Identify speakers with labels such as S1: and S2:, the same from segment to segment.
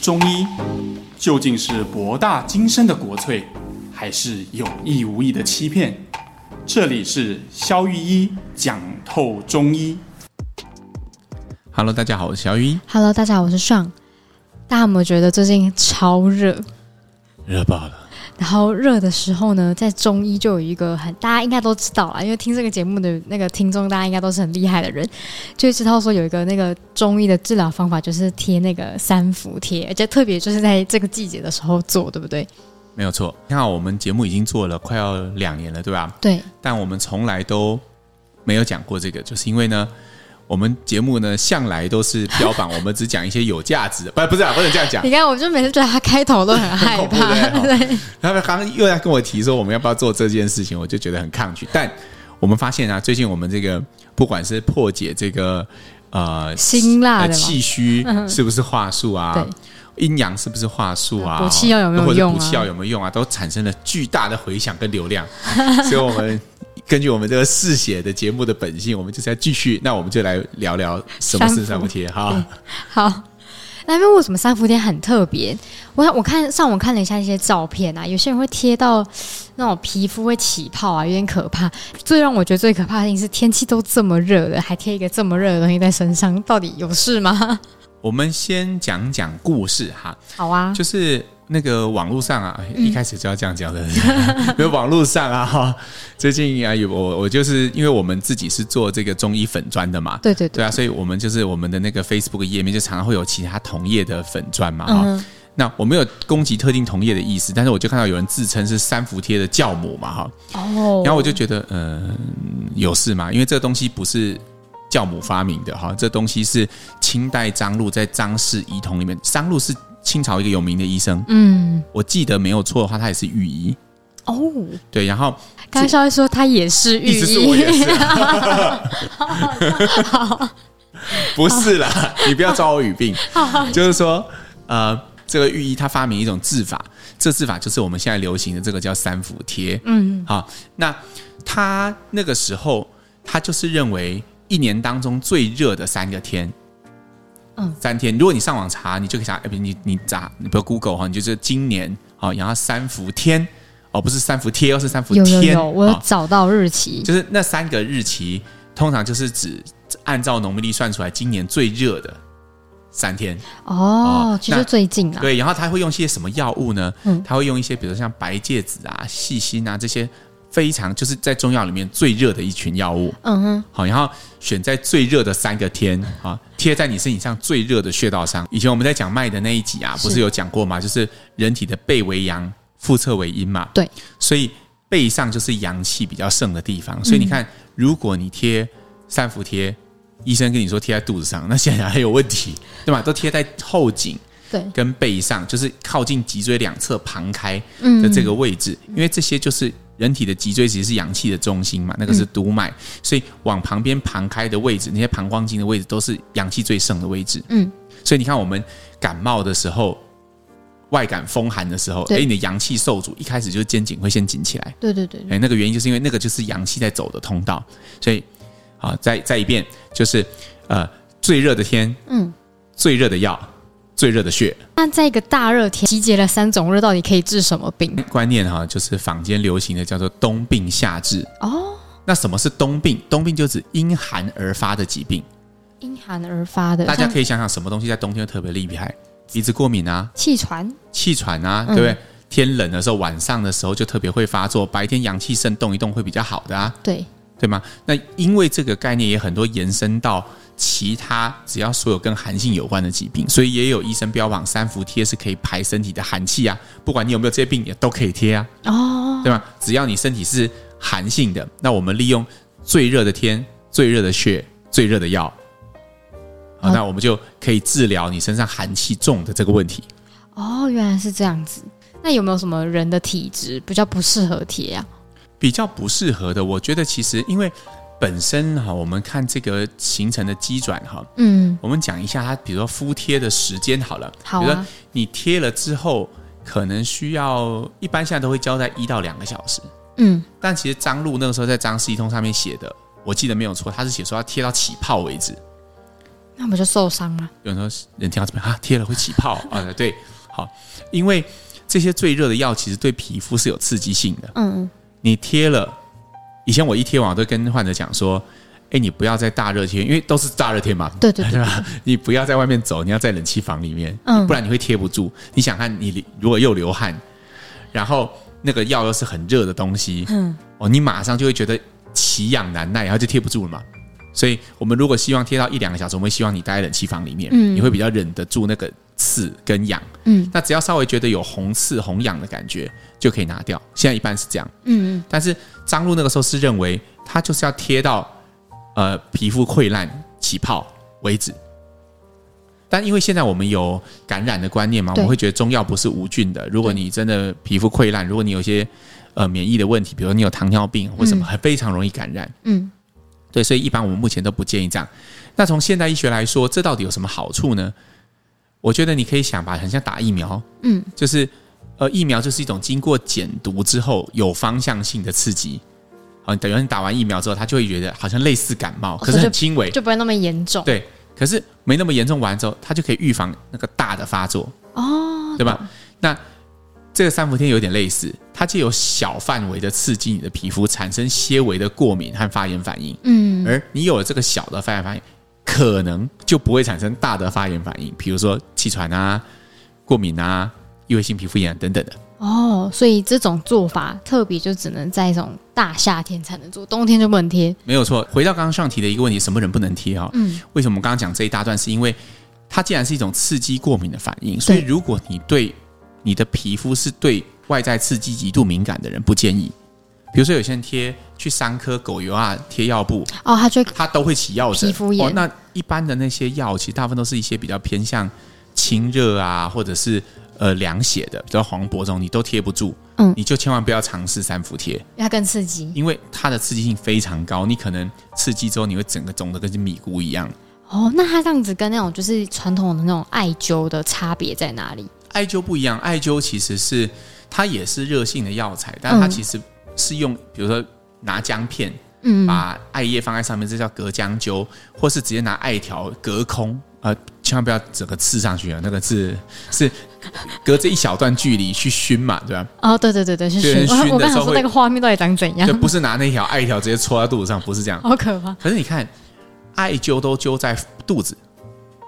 S1: 中医究竟是博大精深的国粹，还是有意无意的欺骗？这里是肖玉一讲透中医。
S2: Hello，大家好，我是肖玉一。
S3: Hello，大家好，我是尚。大家有没有觉得最近超热？
S2: 热爆了。
S3: 然后热的时候呢，在中医就有一个很大家应该都知道啦，因为听这个节目的那个听众，大家应该都是很厉害的人，就知道说有一个那个中医的治疗方法，就是贴那个三伏贴，而且特别就是在这个季节的时候做，对不对？
S2: 没有错。你看，我们节目已经做了快要两年了，对吧？
S3: 对。
S2: 但我们从来都没有讲过这个，就是因为呢。我们节目呢，向来都是标榜我们只讲一些有价值的，不，不是啊，不能这样讲。
S3: 你看，我就每次觉得他开头都很害怕。对，
S2: 他们刚刚又在跟我提说，我们要不要做这件事情，我就觉得很抗拒。但我们发现啊，最近我们这个不管是破解这个呃
S3: 辛辣的
S2: 气虚是不是话术啊，对，阴阳是不是话术啊，
S3: 补气药有没有用啊，
S2: 或者补气药有没有用啊，都产生了巨大的回响跟流量，所以我们。根据我们这个嗜血的节目的本性，我们就是要继续。那我们就来聊聊什么是三伏贴哈。
S3: 好，那为什么三伏贴很特别？我我看上网看了一下一些照片啊，有些人会贴到那种皮肤会起泡啊，有点可怕。最让我觉得最可怕的是天气都这么热了，还贴一个这么热的东西在身上，到底有事吗？
S2: 我们先讲讲故事哈。
S3: 好啊，
S2: 就是。那个网络上啊，一开始就要这样讲的。因为网络上啊，哈，最近啊，有我我就是因为我们自己是做这个中医粉专的嘛，
S3: 对对对，
S2: 对啊，所以我们就是我们的那个 Facebook 页面就常常会有其他同业的粉专嘛，哈、嗯。那我没有攻击特定同业的意思，但是我就看到有人自称是三伏贴的教母嘛，哈。哦。然后我就觉得，嗯、呃，有事吗？因为这个东西不是教母发明的哈，这东西是清代张陆在《张氏医统》里面，张陆是。清朝一个有名的医生，嗯，我记得没有错的话，他也是御医哦。对，然后
S3: 刚才稍微说他也是御医，
S2: 是我也是，不是啦，你不要抓我语病。就是说，呃，这个御医他发明一种治法，这治法就是我们现在流行的这个叫三伏贴。嗯，好，那他那个时候他就是认为一年当中最热的三个天。嗯，三天。如果你上网查，你就可以查。哎，不，你你查，你不要 Google 哈，你就是今年好，然后三伏天哦，不是三伏贴，而是三伏天。有有有，
S3: 我有找到日期，
S2: 就是那三个日期，通常就是指按照农历算出来，今年最热的三天。
S3: 哦，其实最近啊。
S2: 对，然后他会用一些什么药物呢？嗯，他会用一些，比如像白芥子啊、细辛啊这些。非常就是在中药里面最热的一群药物，嗯哼，好，然后选在最热的三个天啊，贴在你身体上最热的穴道上。以前我们在讲脉的那一集啊，不是有讲过吗？就是人体的背为阳，腹侧为阴嘛。对，所以背上就是阳气比较盛的地方。所以你看，如果你贴三伏贴，医生跟你说贴在肚子上，那显然还有问题，对吧？都贴在后颈，对，跟背上，就是靠近脊椎两侧旁开的这个位置，因为这些就是。人体的脊椎其实是阳气的中心嘛，那个是督脉，嗯、所以往旁边旁开的位置，那些膀胱经的位置都是阳气最盛的位置。嗯，所以你看我们感冒的时候，外感风寒的时候，哎，你的阳气受阻，一开始就是肩颈会先紧起来。对对对，哎，那个原因就是因为那个就是阳气在走的通道。所以，好，再再一遍，就是呃，最热的天，嗯，最热的药。最热的穴，
S3: 那在一个大热天集结了三种热，到底可以治什么病？
S2: 观念哈，就是坊间流行的叫做冬病夏治哦。那什么是冬病？冬病就指因寒而发的疾病。
S3: 因寒而发的，
S2: 大家可以想想什么东西在冬天特别厉害？鼻子过敏啊，
S3: 气喘，
S2: 气喘啊，对不对？嗯、天冷的时候，晚上的时候就特别会发作，白天阳气盛，动一动会比较好的啊，对对吗？那因为这个概念也很多延伸到。其他只要所有跟寒性有关的疾病，所以也有医生标榜三伏贴是可以排身体的寒气啊。不管你有没有这些病，也都可以贴啊。哦，对吧？只要你身体是寒性的，那我们利用最热的天、最热的血、最热的药，好，那我们就可以治疗你身上寒气重的这个问题。
S3: 哦，原来是这样子。那有没有什么人的体质比较不适合贴啊？
S2: 比较不适合的，我觉得其实因为。本身哈，我们看这个形成的机转哈，嗯，我们讲一下它，比如说敷贴的时间好了，好啊，比如说你贴了之后，可能需要一般现在都会交代一到两个小时，嗯，但其实张璐那个时候在《张氏医通》上面写的，我记得没有错，他是写说要贴到起泡为止，
S3: 那不就受伤了？
S2: 有时候人听到这边啊，贴了会起泡 啊，对，好，因为这些最热的药其实对皮肤是有刺激性的。嗯，你贴了，以前我一贴完我都跟患者讲说，哎，你不要在大热天，因为都是大热天嘛，
S3: 对对对，对 吧？
S2: 你不要在外面走，你要在冷气房里面，嗯，不然你会贴不住。你想看，你如果又流汗，然后那个药又是很热的东西，嗯，哦，你马上就会觉得奇痒难耐，然后就贴不住了嘛。所以，我们如果希望贴到一两个小时，我们希望你待在冷气房里面，嗯，你会比较忍得住那个刺跟痒，嗯，那只要稍微觉得有红刺、红痒的感觉，就可以拿掉。现在一般是这样，嗯嗯。但是张璐那个时候是认为，它就是要贴到呃皮肤溃烂起泡为止。但因为现在我们有感染的观念嘛，我们会觉得中药不是无菌的。如果你真的皮肤溃烂，如果你有些呃免疫的问题，比如你有糖尿病或什么，很非常容易感染，嗯。对，所以一般我们目前都不建议这样。那从现代医学来说，这到底有什么好处呢？我觉得你可以想吧，很像打疫苗，嗯，就是呃，疫苗就是一种经过减毒之后有方向性的刺激。好，等于你打完疫苗之后，他就会觉得好像类似感冒，可是很轻微，
S3: 就不会那么严重。
S2: 对，可是没那么严重，完之后他就可以预防那个大的发作。哦，对吧？那。这个三伏天有点类似，它就有小范围的刺激你的皮肤，产生些微的过敏和发炎反应。嗯，而你有了这个小的发炎反应，可能就不会产生大的发炎反应，比如说气喘啊、过敏啊、异位性皮肤炎等等的。
S3: 哦，所以这种做法特别就只能在一种大夏天才能做，冬天就不能贴。
S2: 没有错。回到刚刚上提的一个问题，什么人不能贴啊？嗯，为什么我们刚刚讲这一大段？是因为它既然是一种刺激过敏的反应，所以如果你对你的皮肤是对外在刺激极度敏感的人，不建议。比如说，有些人贴去伤科狗油啊，贴药布
S3: 哦，他就
S2: 他都会起药疹。
S3: 皮肤炎。
S2: 哦，那一般的那些药，其实大部分都是一些比较偏向清热啊，或者是呃凉血的，比如黄柏这种，你都贴不住。嗯，你就千万不要尝试三伏贴，因
S3: 为它更刺激，
S2: 因为它的刺激性非常高，你可能刺激之后，你会整个肿的跟米糊一样。
S3: 哦，那它这样子跟那种就是传统的那种艾灸的差别在哪里？
S2: 艾灸不一样，艾灸其实是它也是热性的药材，但是它其实是用，比如说拿姜片，嗯，把艾叶放在上面，这叫隔姜灸，或是直接拿艾条隔空，呃，千万不要整个刺上去啊，那个是是隔着一小段距离去熏嘛，对吧？
S3: 哦，对对对对，是熏。我刚想说那个画面到底长怎样？
S2: 就不是拿那条艾条直接戳在肚子上，不是这样，
S3: 好可怕。
S2: 可是你看，艾灸都灸在肚子，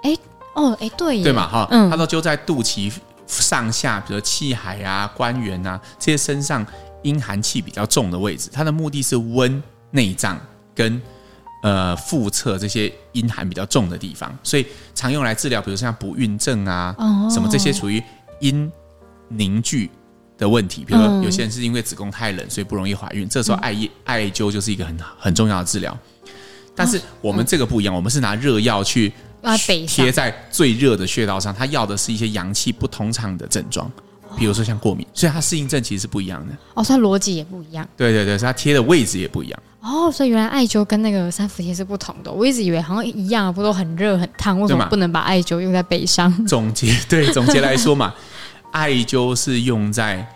S3: 哎，哦，哎，对，
S2: 对嘛，哈，嗯，它都灸在肚脐。上下，比如气海啊、关元啊这些身上阴寒气比较重的位置，它的目的是温内脏跟呃腹侧这些阴寒比较重的地方，所以常用来治疗，比如像不孕症啊，什么这些属于阴凝聚的问题。比如说有些人是因为子宫太冷，所以不容易怀孕，这时候艾叶艾灸就是一个很很重要的治疗。但是我们这个不一样，我们是拿热药去。贴在最热的穴道上，它要的是一些阳气不通畅的症状，比如说像过敏，所以它适应症其实是不一样的。
S3: 哦，所以逻辑也不一样。
S2: 对对对，所以它贴的位置也不一样。
S3: 哦，所以原来艾灸跟那个三伏贴是不同的。我一直以为好像一样，不都很热很烫？为什么不能把艾灸用在背上？
S2: 总结对，总结来说嘛，艾灸是用在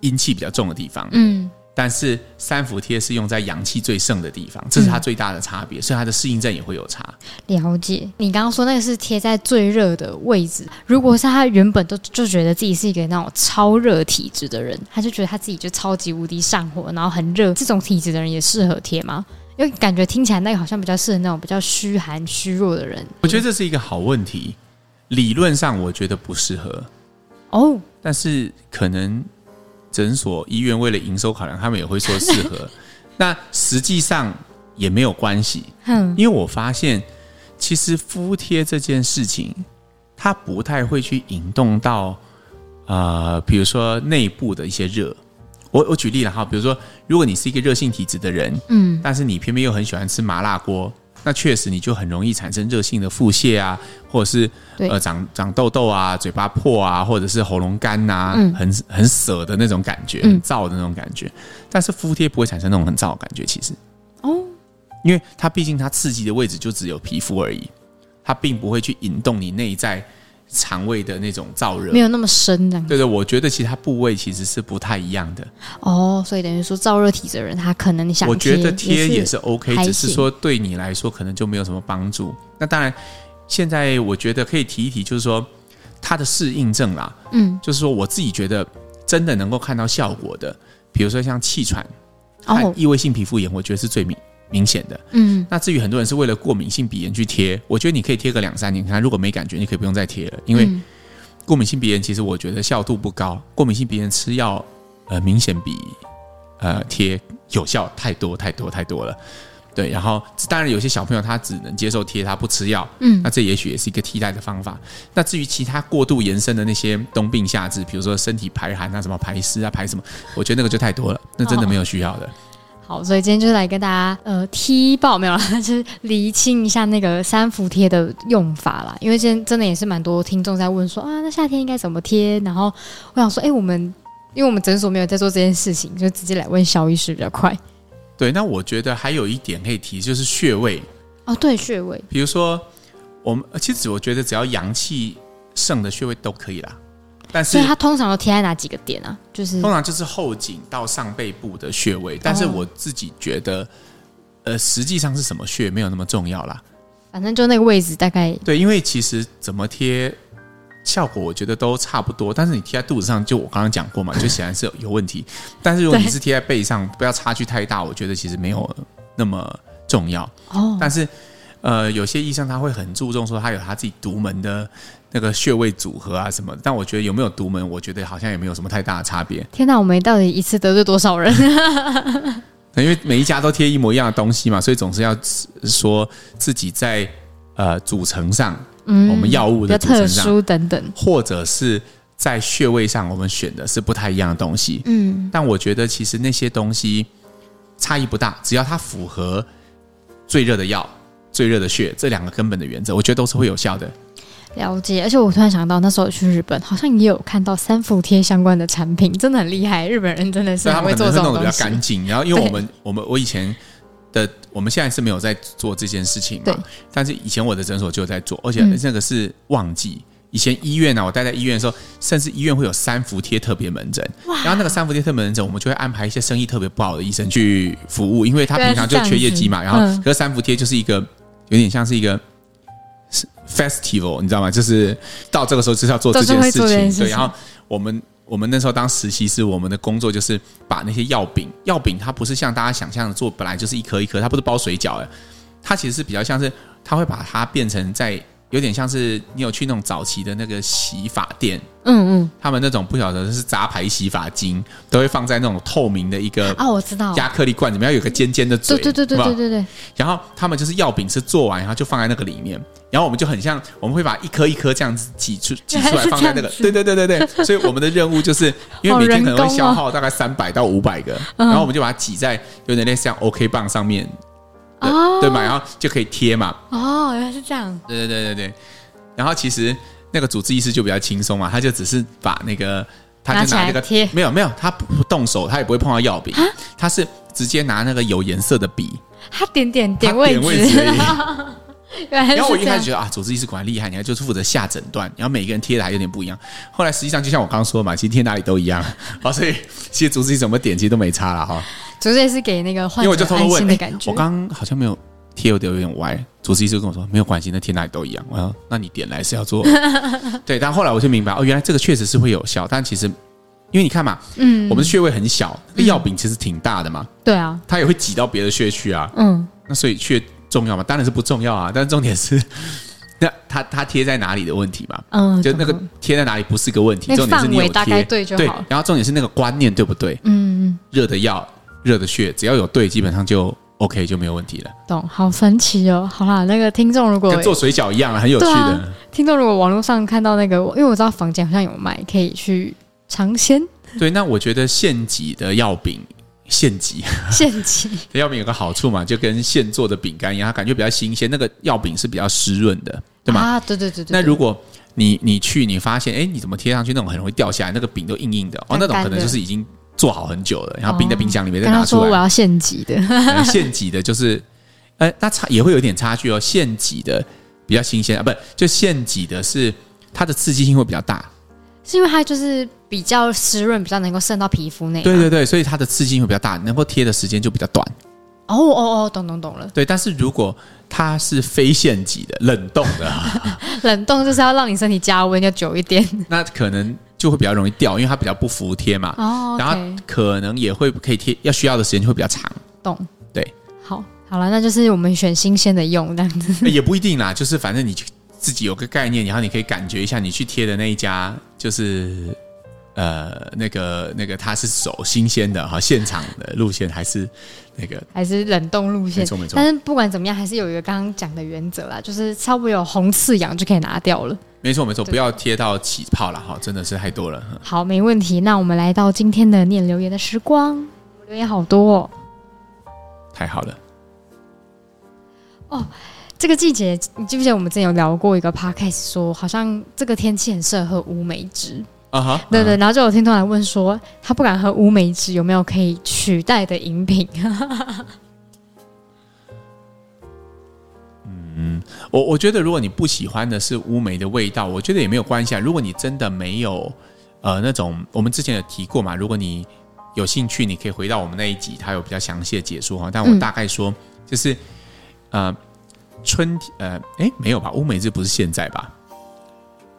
S2: 阴气比较重的地方。嗯。但是三伏贴是用在阳气最盛的地方，这是它最大的差别，嗯、所以它的适应症也会有差。
S3: 了解，你刚刚说那个是贴在最热的位置，如果是他原本都就觉得自己是一个那种超热体质的人，他就觉得他自己就超级无敌上火，然后很热，这种体质的人也适合贴吗？因为感觉听起来那个好像比较适合那种比较虚寒虚弱的人。
S2: 我觉得这是一个好问题，理论上我觉得不适合哦，但是可能。诊所、医院为了营收考量，他们也会说适合。那实际上也没有关系，因为我发现其实敷贴这件事情，它不太会去引动到呃，比如说内部的一些热。我我举例了哈，比如说，如果你是一个热性体质的人，嗯，但是你偏偏又很喜欢吃麻辣锅。那确实，你就很容易产生热性的腹泻啊，或者是呃长长痘痘啊，嘴巴破啊，或者是喉咙干呐、很很涩的那种感觉，很燥的那种感觉。嗯、但是敷贴不会产生那种很燥的感觉，其实哦，因为它毕竟它刺激的位置就只有皮肤而已，它并不会去引动你内在。肠胃的那种燥热
S3: 没有那么深。
S2: 对对，我觉得其他部位其实是不太一样的。
S3: 哦，所以等于说燥热体质的人，他可能你想，
S2: 我觉得贴也是 OK，是只是说对你来说可能就没有什么帮助。那当然，现在我觉得可以提一提，就是说它的适应症啦，
S3: 嗯，
S2: 就是说我自己觉得真的能够看到效果的，比如说像气喘、哦异位性皮肤炎，我觉得是最明明显的。
S3: 嗯，
S2: 那至于很多人是为了过敏性鼻炎去贴，我觉得你可以贴个两三年，看如果没感觉，你可以不用再贴了，因为过敏性鼻炎其实我觉得效度不高，过敏性鼻炎吃药呃明显比呃贴有效太多太多太多了。对，然后当然有些小朋友他只能接受贴，他不吃药，
S3: 嗯，
S2: 那这也许也是一个替代的方法。那至于其他过度延伸的那些冬病夏治，比如说身体排寒啊、什么排湿啊、排什么，我觉得那个就太多了，那真的没有需要的。哦、
S3: 好，所以今天就来跟大家呃踢爆没有啦，就是厘清一下那个三伏贴的用法啦。因为今天真的也是蛮多听众在问说啊，那夏天应该怎么贴？然后我想说，哎，我们因为我们诊所没有在做这件事情，就直接来问肖医师比较快。
S2: 对，那我觉得还有一点可以提，就是穴位
S3: 哦。对，穴位，
S2: 比如说我们其实我觉得只要阳气盛的穴位都可以啦。但是，
S3: 所以它通常都贴在哪几个点啊？就是
S2: 通常就是后颈到上背部的穴位。但是我自己觉得，哦、呃，实际上是什么穴没有那么重要啦。
S3: 反正就那个位置大概
S2: 对，因为其实怎么贴。效果我觉得都差不多，但是你贴在肚子上，就我刚刚讲过嘛，就显然是有有问题。但是如果你是贴在背上，不要差距太大，我觉得其实没有那么重要。哦，但是呃，有些医生他会很注重说他有他自己独门的那个穴位组合啊什么。但我觉得有没有独门，我觉得好像也没有什么太大的差别。
S3: 天哪，我们到底一次得罪多少人？
S2: 因为每一家都贴一模一样的东西嘛，所以总是要说自己在呃组成上。嗯，我们药物的组成上
S3: 等等，
S2: 或者是在穴位上，我们选的是不太一样的东西。嗯，但我觉得其实那些东西差异不大，只要它符合最热的药、最热的穴这两个根本的原则，我觉得都是会有效的。
S3: 了解，而且我突然想到，那时候去日本，好像也有看到三伏贴相关的产品，真的很厉害。日本人真的是很会做这种东西，弄得
S2: 比较干净。然后，因为我们我们我以前。的我们现在是没有在做这件事情嘛？对。但是以前我的诊所就在做，而且那个是旺季。以前医院呢、啊，我待在医院的时候，甚至医院会有三伏贴特别门诊。哇。然后那个三伏贴特别门诊，我们就会安排一些生意特别不好的医生去服务，因为他平常就缺业绩嘛。然后，可是三伏贴就是一个有点像是一个 festival，你知道吗？就是到这个时候就是要做这件事情。对。然后我们。我们那时候当实习是，我们的工作就是把那些药饼，药饼它不是像大家想象的做，本来就是一颗一颗，它不是包水饺的，它其实是比较像是，它会把它变成在。有点像是你有去那种早期的那个洗发店，嗯嗯，他们那种不晓得是杂牌洗发精，都会放在那种透明的一个
S3: 啊，我知道。
S2: 压克力罐里面，要有个尖尖的嘴，
S3: 对对对对对对对。
S2: 然后他们就是药饼是做完，然后就放在那个里面，然后我们就很像，我们会把一颗一颗这样子挤出 挤出来，放在那个，对对对对对。所以我们的任务就是因为每天可能会消耗大概三百到五百个，然后我们就把它挤在有点类似像 OK 棒上面。对，哦、对嘛，然后就可以贴嘛。
S3: 哦，原来是这样。
S2: 对对对对对。然后其实那个主治医师就比较轻松嘛，他就只是把那个，他就拿那个贴，没有没有，他不动手，他也不会碰到药饼，他是直接拿那个有颜色的笔，
S3: 他点点点位置。位置
S2: 然后我一开始觉得啊，主治医师果然厉害，你看就是负责下诊断，然后每个人贴的还有点不一样。后来实际上就像我刚刚说的嘛，其实贴哪里都一样，好，所以其实主治医师怎么点其实都没差了哈。
S3: 主治医师给那个患者安心的感觉。
S2: 我刚刚好像没有贴有点有点歪，主治医师跟我说没有关系，那贴哪里都一样。我说那你点来是要做 对，但后来我就明白哦，原来这个确实是会有效，但其实因为你看嘛，嗯，我们的穴位很小，那药饼其实挺大的嘛，
S3: 对啊，
S2: 它也会挤到别的穴去啊，嗯，那所以穴重要吗？当然是不重要啊，但是重点是 那它它贴在哪里的问题嘛，嗯，就那个贴在哪里不是个问题，重点是你有贴
S3: 对就好，
S2: 然后重点是那个观念对不对？嗯，热的药。热的穴只要有对，基本上就 OK，就没有问题了。
S3: 懂，好神奇哦！好啦，那个听众如果
S2: 跟做水饺一样，很有趣的。啊、
S3: 听众如果网络上看到那个，因为我知道房间好像有卖，可以去尝鲜。
S2: 对，那我觉得现挤的药饼，现挤
S3: 现挤
S2: 的 药饼有个好处嘛，就跟现做的饼干一样，它感觉比较新鲜。那个药饼是比较湿润的，对吗？
S3: 啊，对对对对。
S2: 那如果你你去，你发现，哎，你怎么贴上去那种很容易掉下来，那个饼都硬硬的哦，那种可能就是已经。做好很久了，然后冰在冰箱里面再拿出来。
S3: 说我要现挤的，
S2: 现挤的就是，呃，那差也会有点差距哦。现挤的比较新鲜啊，不，就现挤的是它的刺激性会比较大，
S3: 是因为它就是比较湿润，比较能够渗到皮肤内。
S2: 对对对，所以它的刺激性会比较大，能够贴的时间就比较短。
S3: 哦哦哦，懂懂懂了。
S2: 对，但是如果它是非现挤的冷冻的，
S3: 冷冻就是要让你身体加温要久一点，
S2: 那可能就会比较容易掉，因为它比较不服帖嘛。
S3: 哦
S2: 然后可能也会可以贴，要需要的时间就会比较长。
S3: 懂，
S2: 对，
S3: 好，好了，那就是我们选新鲜的用这样子。
S2: 也不一定啦，就是反正你自己有个概念，然后你可以感觉一下，你去贴的那一家就是。呃，那个那个，它是走新鲜的哈，现场的路线还是那个
S3: 还是冷冻路线？
S2: 没错没错。
S3: 但是不管怎么样，还是有一个刚刚讲的原则啦，就是差不多有红刺痒就可以拿掉了。
S2: 没错没错，不要贴到起泡了哈，真的是太多了。
S3: 好，没问题。那我们来到今天的念留言的时光，留言好多哦，
S2: 太好了。
S3: 哦，这个季节，你记不记得我们之前有聊过一个 podcast，说好像这个天气很适合喝乌梅汁。
S2: 啊哈，
S3: 对对，然后就有听众来问说，他不敢喝乌梅汁，有没有可以取代的饮品？
S2: 嗯，我我觉得如果你不喜欢的是乌梅的味道，我觉得也没有关系啊。如果你真的没有呃那种，我们之前有提过嘛，如果你有兴趣，你可以回到我们那一集，它有比较详细的解说哈。但我大概说，就是呃春天呃哎没有吧？乌梅这不是现在吧？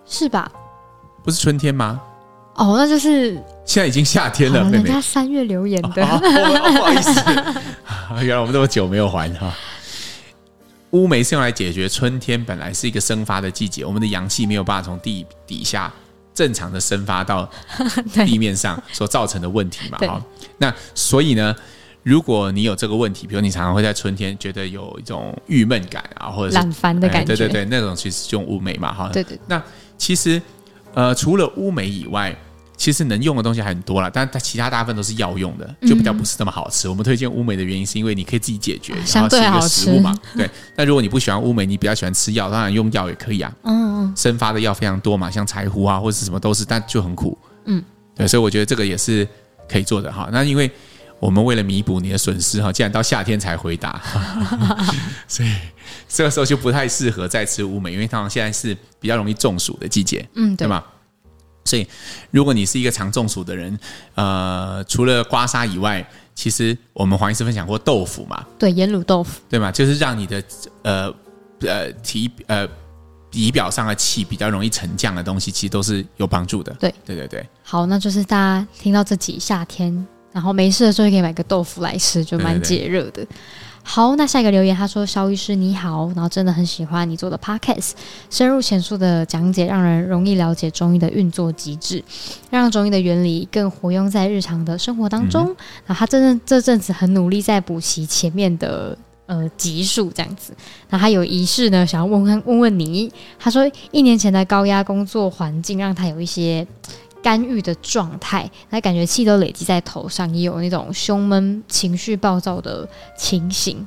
S3: 是吧？
S2: 不是春天吗？
S3: 哦，那就是
S2: 现在已经夏天了。人
S3: 家三月留言的，
S2: 哦哦、不好意思，原来我们这么久没有还哈。乌梅是用来解决春天本来是一个生发的季节，我们的阳气没有办法从地底下正常的生发到 地面上所造成的问题嘛。哈，那所以呢，如果你有这个问题，比如你常常会在春天觉得有一种郁闷感啊，或者是
S3: 懒烦的感觉，
S2: 对对对，那种其实就用乌梅嘛。哈，
S3: 对，对对。
S2: 那其实。呃，除了乌梅以外，其实能用的东西还很多了，但它其他大部分都是药用的，就比较不是那么好吃。嗯、我们推荐乌梅的原因，是因为你可以自己解决，然后是一个食物嘛。对。那如果你不喜欢乌梅，你比较喜欢吃药，当然用药也可以啊。嗯嗯。生发的药非常多嘛，像柴胡啊，或者是什么都是，但就很苦。嗯。对，所以我觉得这个也是可以做的哈。那因为我们为了弥补你的损失哈，既然到夏天才回答，所以这个时候就不太适合再吃乌梅，因为通常现在是比较容易中暑的季节，嗯，对吧？所以如果你是一个常中暑的人，呃，除了刮痧以外，其实我们黄医师分享过豆腐嘛，
S3: 对，盐卤豆腐，
S2: 对嘛？就是让你的呃呃体呃仪表上的气比较容易沉降的东西，其实都是有帮助的。
S3: 对，
S2: 对对对。
S3: 好，那就是大家听到这集夏天。然后没事的时候就可以买个豆腐来吃，就蛮解热的。对对对。好，那下一个留言他说：“肖医师你好，然后真的很喜欢你做的 podcast，深入浅出的讲解，让人容易了解中医的运作机制，让中医的原理更活用在日常的生活当中。那、嗯、他真的这阵子很努力在补习前面的呃级数，这样子。那他有一事呢，想要问问问问你，他说一年前的高压工作环境让他有一些。”干预的状态，那感觉气都累积在头上，也有那种胸闷、情绪暴躁的情形。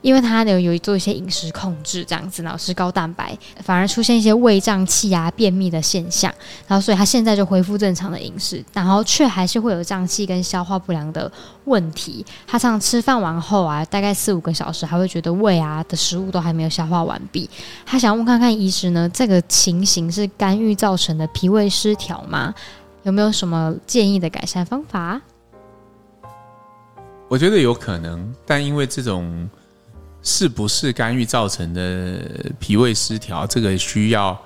S3: 因为他呢有做一些饮食控制，这样子，然后是高蛋白，反而出现一些胃胀气啊、便秘的现象。然后，所以他现在就恢复正常的饮食，然后却还是会有胀气跟消化不良的问题。他常吃饭完后啊，大概四五个小时，还会觉得胃啊的食物都还没有消化完毕。他想问看看医师呢，这个情形是肝郁造成的脾胃失调吗？有没有什么建议的改善方法？
S2: 我觉得有可能，但因为这种。是不是干预造成的脾胃失调？这个需要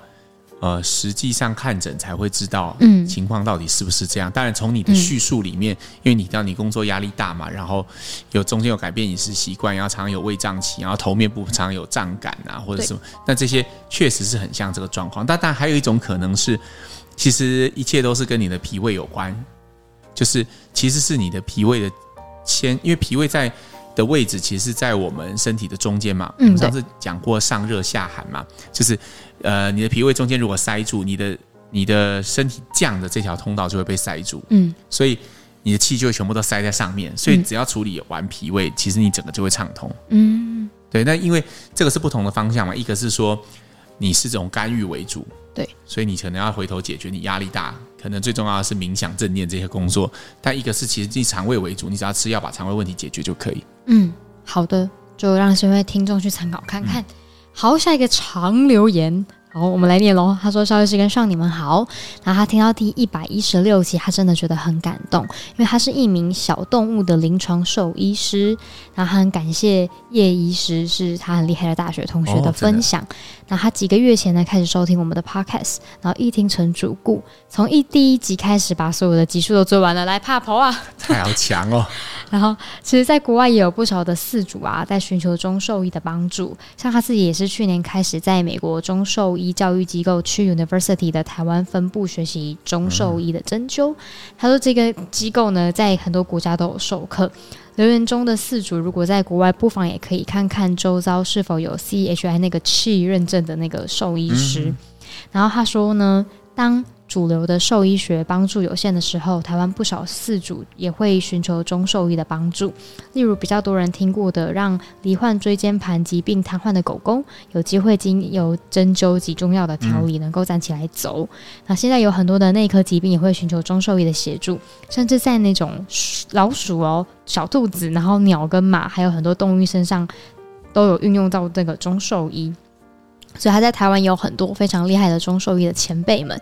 S2: 呃实际上看诊才会知道，嗯，情况到底是不是这样？当然，从你的叙述里面，因为你知道你工作压力大嘛，然后有中间有改变饮食习惯，然后常常有胃胀气，然后头面部常常有胀感啊，或者什么，那这些确实是很像这个状况。但但还有一种可能是，其实一切都是跟你的脾胃有关，就是其实是你的脾胃的先，因为脾胃在。的位置其实是在我们身体的中间嘛。嗯，我们上次讲过上热下寒嘛，就是呃，你的脾胃中间如果塞住，你的你的身体降的这条通道就会被塞住。嗯，所以你的气就会全部都塞在上面。所以只要处理完脾胃，其实你整个就会畅通。嗯，对。那因为这个是不同的方向嘛，一个是说你是这种干预为主，对，所以你可能要回头解决你压力大。可能最重要的是冥想、正念这些工作，但一个是其实以肠胃为主，你只要吃药把肠胃问题解决就可以。
S3: 嗯，好的，就让这位听众去参考看看。嗯、好，下一个长留言，好，我们来念喽。他说：“萧医师跟上你们好。”然后他听到第一百一十六集，他真的觉得很感动，因为他是一名小动物的临床兽医师。然后他很感谢叶医师，是他很厉害的大学同学的分享。哦、那他几个月前呢，开始收听我们的 podcast，然后一听成主顾，从一第一集开始把所有的集数都追完了。来，怕婆啊，
S2: 太好强哦！
S3: 然后，其实，在国外也有不少的饲主啊，在寻求中兽医的帮助。像他自己也是去年开始在美国中兽医教育机构 CHU University 的台湾分部学习中兽医的针灸。嗯、他说，这个机构呢，在很多国家都有授课。留言中的四主，如果在国外，不妨也可以看看周遭是否有 CHI 那个 CHI 认证的那个兽医师。嗯、然后他说呢，当主流的兽医学帮助有限的时候，台湾不少饲主也会寻求中兽医的帮助。例如比较多人听过的，让罹患椎间盘疾病瘫痪的狗狗有机会经由针灸及中药的调理，能够站起来走。那现在有很多的内科疾病也会寻求中兽医的协助，甚至在那种老鼠哦、小兔子，然后鸟跟马，还有很多动物身上都有运用到这个中兽医。所以他在台湾有很多非常厉害的中兽医的前辈们。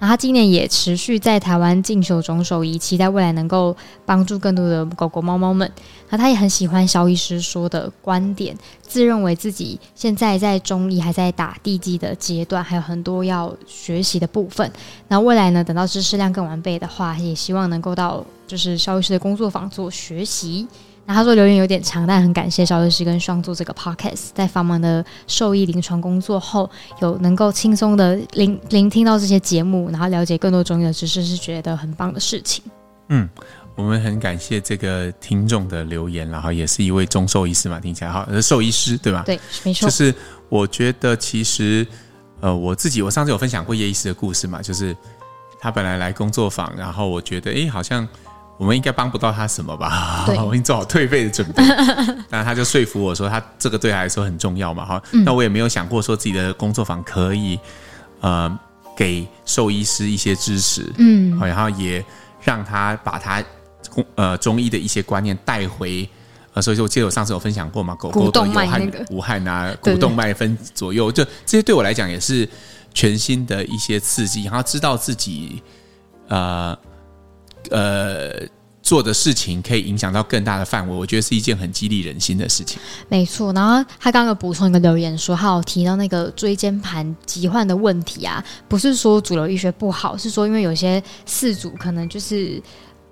S3: 那他今年也持续在台湾进修中兽医，期待未来能够帮助更多的狗狗、猫猫们。那他也很喜欢肖医师说的观点，自认为自己现在在中医还在打地基的阶段，还有很多要学习的部分。那未来呢，等到知识量更完备的话，也希望能够到就是肖医师的工作坊做学习。那他说留言有点长，但很感谢萧医师跟双做这个 podcast，在繁忙的兽医临床工作后，有能够轻松的聆聆听到这些节目，然后了解更多中医的知识，是觉得很棒的事情。
S2: 嗯，我们很感谢这个听众的留言，然后也是一位中兽医师嘛，听起来好，是兽医师对吧？
S3: 对，没错。
S2: 就是我觉得其实，呃，我自己我上次有分享过叶医师的故事嘛，就是他本来来工作坊，然后我觉得哎，好像。我们应该帮不到他什么吧？我已经做好退费的准备。但他就说服我说，他这个对他来说很重要嘛。哈、嗯，那我也没有想过说自己的工作坊可以呃给兽医师一些支持，嗯，然后也让他把他呃中医的一些观念带回。呃，所以说我记得我上次有分享过嘛，狗狗的有汗无汗啊，股动脉分左右，就这些对我来讲也是全新的一些刺激，然后知道自己呃。呃，做的事情可以影响到更大的范围，我觉得是一件很激励人心的事情。
S3: 没错，然后他刚刚有补充一个留言说，他有提到那个椎间盘疾患的问题啊，不是说主流医学不好，是说因为有些事主可能就是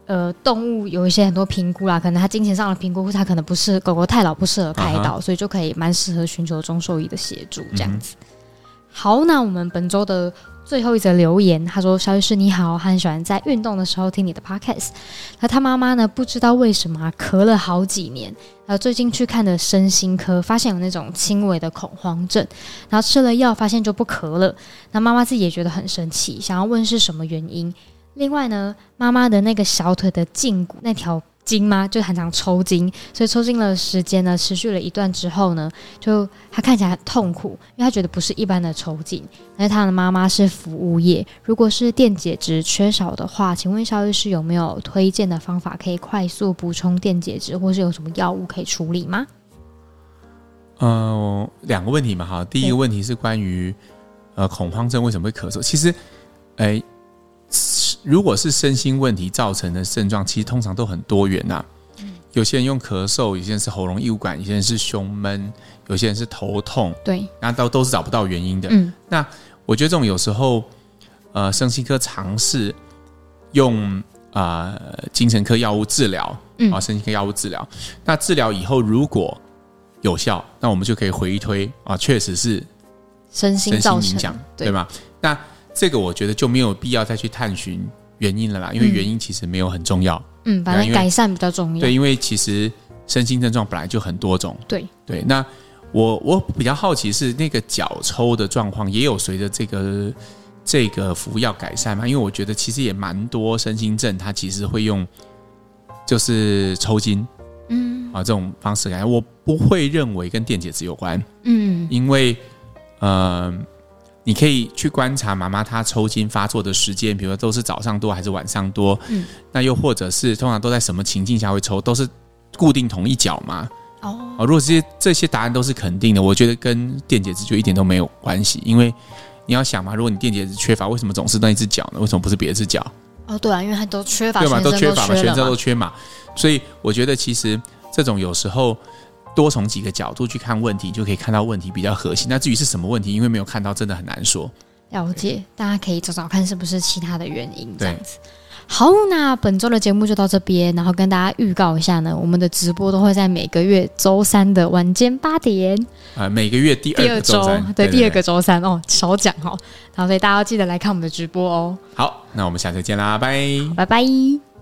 S3: 呃动物有一些很多评估啦，可能他金钱上的评估，他可能不适狗狗太老不适合开刀，uh huh. 所以就可以蛮适合寻求中兽医的协助这样子。嗯、好，那我们本周的。最后一则留言，他说：“肖律师你好，他很喜欢在运动的时候听你的 podcast。那他妈妈呢？不知道为什么咳了好几年。呃，最近去看的身心科，发现有那种轻微的恐慌症，然后吃了药，发现就不咳了。那妈妈自己也觉得很神奇，想要问是什么原因。另外呢，妈妈的那个小腿的胫骨那条。”筋吗？就很常抽筋，所以抽筋的时间呢，持续了一段之后呢，就他看起来很痛苦，因为他觉得不是一般的抽筋。而他的妈妈是服务业，如果是电解质缺少的话，请问萧医师有没有推荐的方法可以快速补充电解质，或是有什么药物可以处理吗？
S2: 呃，两个问题嘛，哈，第一个问题是关于呃恐慌症为什么会咳嗽，其实，哎、如果是身心问题造成的症状，其实通常都很多元呐、啊。有些人用咳嗽，有些人是喉咙异物感，有些人是胸闷，有些人是头痛。
S3: 对，
S2: 那都都是找不到原因的。嗯，那我觉得这种有时候，呃，身心科尝试用啊、呃、精神科药物治疗，嗯，啊，身心科药物治疗。那治疗以后如果有效，那我们就可以回推啊，确实是
S3: 身心造成，
S2: 对吗？那这个我觉得就没有必要再去探寻原因了啦，因为原因其实没有很重要。
S3: 嗯，反正改善比较重要。
S2: 对，因为其实身心症状本来就很多种。
S3: 对
S2: 对，那我我比较好奇是那个脚抽的状况，也有随着这个这个服药改善吗？因为我觉得其实也蛮多身心症，它其实会用就是抽筋，嗯啊这种方式改善。我不会认为跟电解质有关。嗯，因为嗯。呃你可以去观察妈妈她抽筋发作的时间，比如说都是早上多还是晚上多？嗯，那又或者是通常都在什么情境下会抽？都是固定同一脚吗？哦，如果这些这些答案都是肯定的，我觉得跟电解质就一点都没有关系，因为你要想嘛，如果你电解质缺乏，为什么总是那一只脚呢？为什么不是别的只脚？
S3: 哦，对啊，因为它都缺乏，
S2: 对嘛，都缺乏嘛，全身
S3: 都
S2: 都缺嘛。所以我觉得其实这种有时候多从几个角度去看问题，就可以看到问题比较核心。那至于是什么问题，因为没有看到，真的很难说。
S3: 了解，大家可以找找看是不是其他的原因这样子。好，那本周的节目就到这边，然后跟大家预告一下呢，我们的直播都会在每个月周三的晚间八点。
S2: 啊、呃，每个月第二周，
S3: 对，第二个周三哦，少讲哦。然后所以大家要记得来看我们的直播哦。
S2: 好，那我们下次见啦，拜
S3: 拜拜。